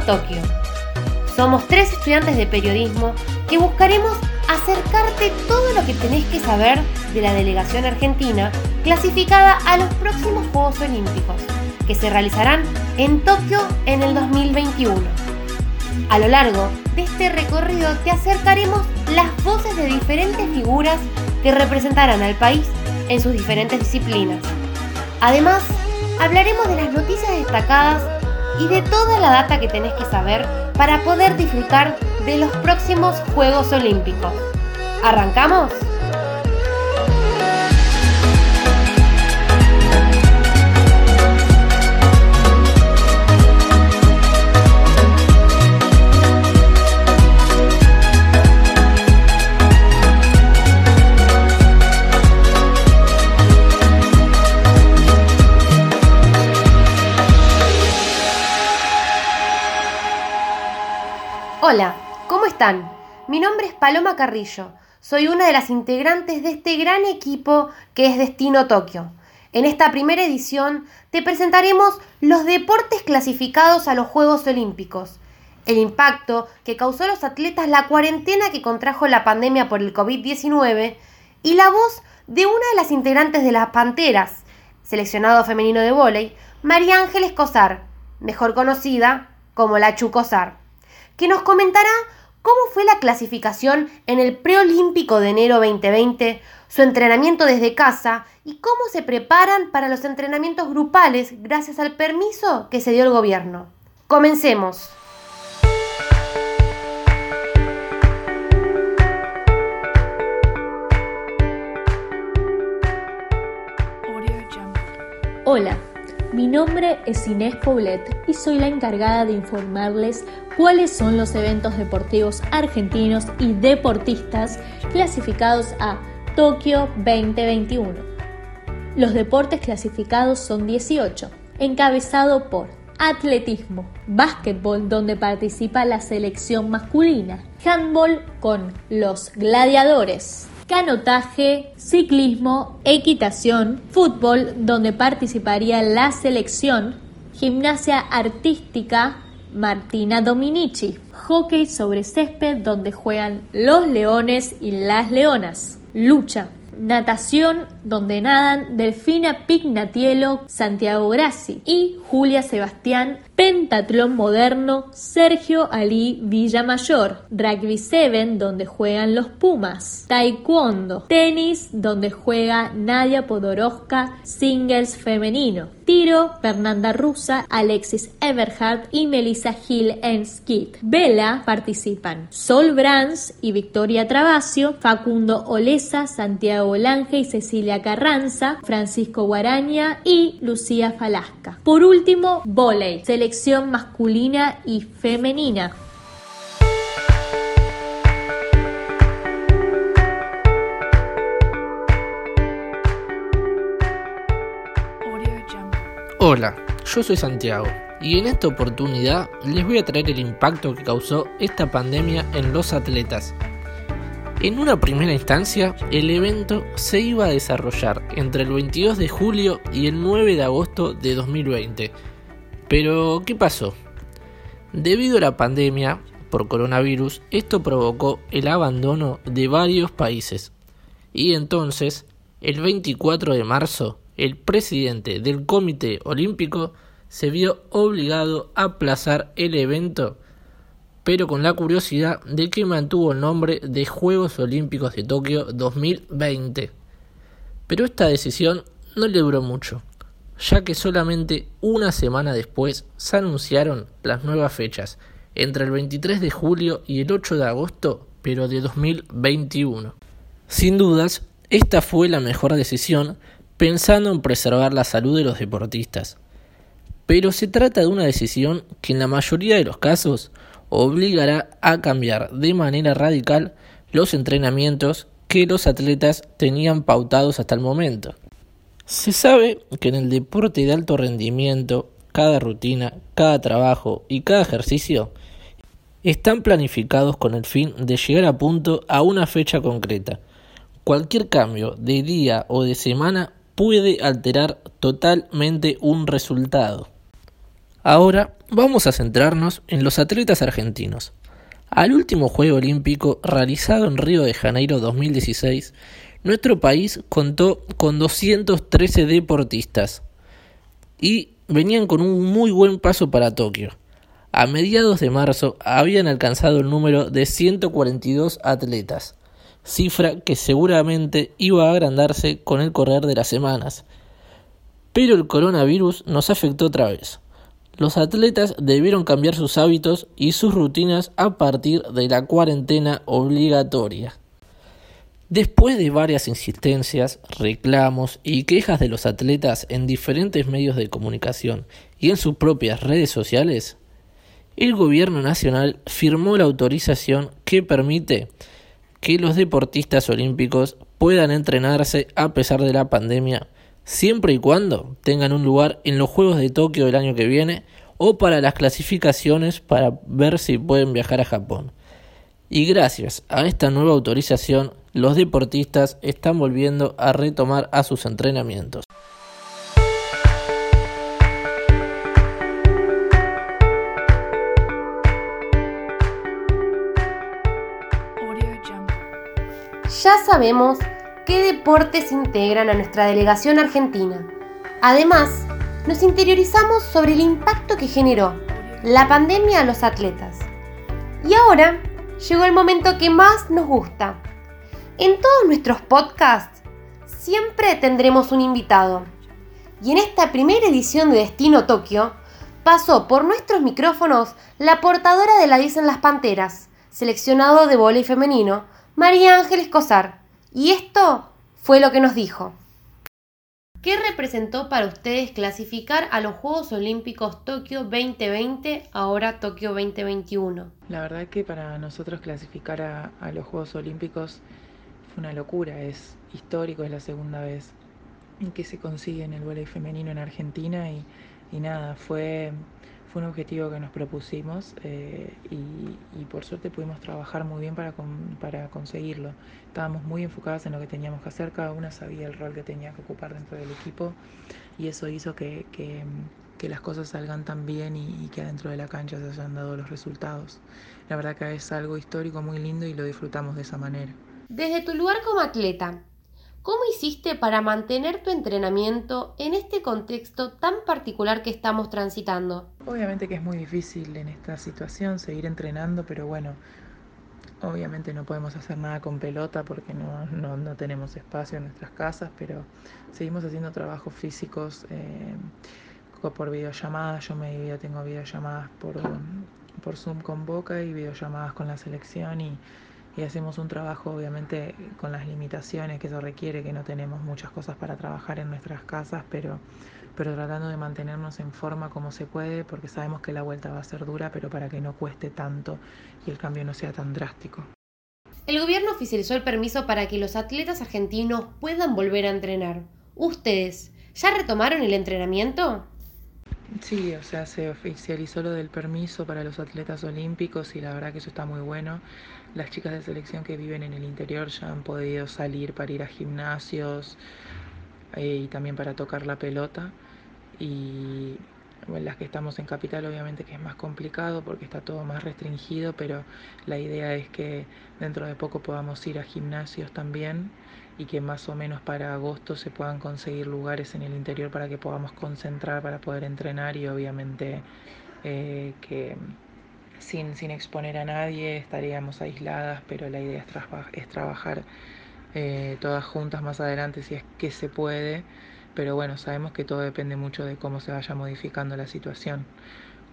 Tokio. Somos tres estudiantes de periodismo que buscaremos acercarte todo lo que tenés que saber de la delegación argentina clasificada a los próximos Juegos Olímpicos, que se realizarán en Tokio en el 2021. A lo largo de este recorrido te acercaremos las voces de diferentes figuras que representarán al país en sus diferentes disciplinas. Además, hablaremos de las noticias destacadas y de toda la data que tenés que saber para poder disfrutar de los próximos Juegos Olímpicos. ¿Arrancamos? Hola, ¿cómo están? Mi nombre es Paloma Carrillo. Soy una de las integrantes de este gran equipo que es Destino Tokio. En esta primera edición te presentaremos los deportes clasificados a los Juegos Olímpicos, el impacto que causó a los atletas la cuarentena que contrajo la pandemia por el COVID-19 y la voz de una de las integrantes de las Panteras, seleccionado femenino de vóley, María Ángeles Cosar, mejor conocida como la Chucosar que nos comentará cómo fue la clasificación en el preolímpico de enero 2020, su entrenamiento desde casa y cómo se preparan para los entrenamientos grupales gracias al permiso que se dio el gobierno. Comencemos. Hola, mi nombre es Inés Poblet y soy la encargada de informarles cuáles son los eventos deportivos argentinos y deportistas clasificados a Tokio 2021. Los deportes clasificados son 18, encabezado por atletismo, básquetbol donde participa la selección masculina, handball con los gladiadores, canotaje, ciclismo, equitación, fútbol, donde participaría la selección, gimnasia artística, Martina Dominici, hockey sobre césped, donde juegan los leones y las leonas, lucha, natación, donde nadan Delfina Pignatielo, Santiago Grassi y Julia Sebastián Pentatlón moderno Sergio Ali Villamayor, Rugby 7 donde juegan los Pumas, Taekwondo, tenis donde juega Nadia Podoroska, singles femenino, tiro Fernanda Rusa, Alexis Everhart y Melissa Hill en skit. Vela participan Sol Brands y Victoria Travasio, Facundo Olesa, Santiago Lange y Cecilia Carranza, Francisco Guaraña y Lucía Falasca. Por último, volei selección masculina y femenina. Hola, yo soy Santiago y en esta oportunidad les voy a traer el impacto que causó esta pandemia en los atletas. En una primera instancia, el evento se iba a desarrollar entre el 22 de julio y el 9 de agosto de 2020 pero, ¿qué pasó? Debido a la pandemia por coronavirus, esto provocó el abandono de varios países. Y entonces, el 24 de marzo, el presidente del Comité Olímpico se vio obligado a aplazar el evento, pero con la curiosidad de que mantuvo el nombre de Juegos Olímpicos de Tokio 2020. Pero esta decisión no le duró mucho ya que solamente una semana después se anunciaron las nuevas fechas, entre el 23 de julio y el 8 de agosto, pero de 2021. Sin dudas, esta fue la mejor decisión pensando en preservar la salud de los deportistas. Pero se trata de una decisión que en la mayoría de los casos obligará a cambiar de manera radical los entrenamientos que los atletas tenían pautados hasta el momento. Se sabe que en el deporte de alto rendimiento, cada rutina, cada trabajo y cada ejercicio están planificados con el fin de llegar a punto a una fecha concreta. Cualquier cambio de día o de semana puede alterar totalmente un resultado. Ahora vamos a centrarnos en los atletas argentinos. Al último Juego Olímpico realizado en Río de Janeiro 2016, nuestro país contó con 213 deportistas y venían con un muy buen paso para Tokio. A mediados de marzo habían alcanzado el número de 142 atletas, cifra que seguramente iba a agrandarse con el correr de las semanas. Pero el coronavirus nos afectó otra vez. Los atletas debieron cambiar sus hábitos y sus rutinas a partir de la cuarentena obligatoria. Después de varias insistencias, reclamos y quejas de los atletas en diferentes medios de comunicación y en sus propias redes sociales, el gobierno nacional firmó la autorización que permite que los deportistas olímpicos puedan entrenarse a pesar de la pandemia siempre y cuando tengan un lugar en los Juegos de Tokio del año que viene o para las clasificaciones para ver si pueden viajar a Japón. Y gracias a esta nueva autorización, los deportistas están volviendo a retomar a sus entrenamientos. Ya sabemos qué deportes integran a nuestra delegación argentina. Además, nos interiorizamos sobre el impacto que generó la pandemia a los atletas. Y ahora llegó el momento que más nos gusta. En todos nuestros podcasts siempre tendremos un invitado. Y en esta primera edición de Destino Tokio pasó por nuestros micrófonos la portadora de la Dicen las Panteras, seleccionado de volei femenino, María Ángeles Cosar. Y esto fue lo que nos dijo. ¿Qué representó para ustedes clasificar a los Juegos Olímpicos Tokio 2020, ahora Tokio 2021? La verdad que para nosotros clasificar a, los Juegos Olímpicos una locura, es histórico, es la segunda vez que se consigue en el voleibol femenino en Argentina y, y nada, fue fue un objetivo que nos propusimos eh, y, por suerte pudimos trabajar muy bien para, para conseguirlo. Estábamos muy enfocadas en lo que teníamos que hacer, cada una sabía el rol que tenía que ocupar dentro del equipo y eso hizo que, que, las cosas salgan tan bien y, y, que adentro de la cancha se hayan dado los resultados. La verdad que es algo histórico muy lindo y lo disfrutamos de esa manera. Desde tu lugar como atleta, ¿Cómo hiciste para mantener tu entrenamiento en este contexto tan particular que estamos transitando? Obviamente que es muy difícil en esta situación seguir entrenando, pero bueno, obviamente no podemos hacer nada con pelota porque no, tenemos espacio en nuestras casas, pero seguimos haciendo trabajos físicos eh, por videollamadas. Yo me tengo videollamadas por Zoom con Boca y videollamadas con la selección y y hacemos un trabajo obviamente con las limitaciones que eso requiere, que no tenemos muchas cosas para trabajar en nuestras casas, pero, pero tratando de mantenernos en forma como se puede, porque sabemos que la vuelta va a ser dura, pero para que no cueste tanto y el cambio no sea tan drástico. El gobierno oficializó el permiso para que los atletas argentinos puedan volver a entrenar. ¿Ustedes ya retomaron el entrenamiento? Sí, o sea, se oficializó lo del permiso para los atletas olímpicos y la verdad que eso está muy bueno. Las chicas de selección que viven en el interior ya han podido salir para ir a gimnasios eh, y también para tocar la pelota. Y bueno, las que estamos en capital obviamente que es más complicado porque está todo más restringido, pero la idea es que dentro de poco podamos ir a gimnasios también y que más o menos para agosto se puedan conseguir lugares en el interior para que podamos concentrar para poder entrenar y obviamente eh, que sin, sin, exponer a nadie estaríamos aisladas, pero la idea es, es trabajar eh, todas juntas más adelante si es que se puede, pero bueno, sabemos que todo depende mucho de cómo se vaya modificando la situación.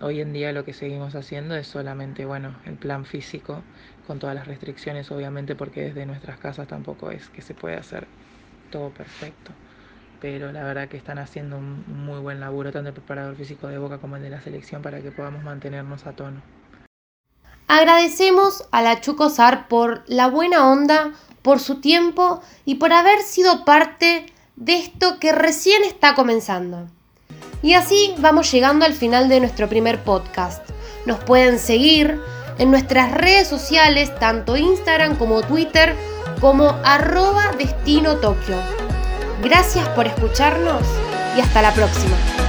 Hoy en día lo que seguimos haciendo es solamente, bueno, el plan físico, con todas las restricciones, obviamente, porque desde nuestras casas tampoco es que se puede hacer todo perfecto. Pero la verdad que están haciendo un muy buen laburo, tanto el preparador físico de Boca como el de la selección, para que podamos mantenernos a tono. Agradecemos a la Chucosar por la buena onda, por su tiempo y por haber sido parte de esto que recién está comenzando. Y así vamos llegando al final de nuestro primer podcast. Nos pueden seguir en nuestras redes sociales, tanto Instagram como Twitter, como arroba Destino Tokio. Gracias por escucharnos y hasta la próxima.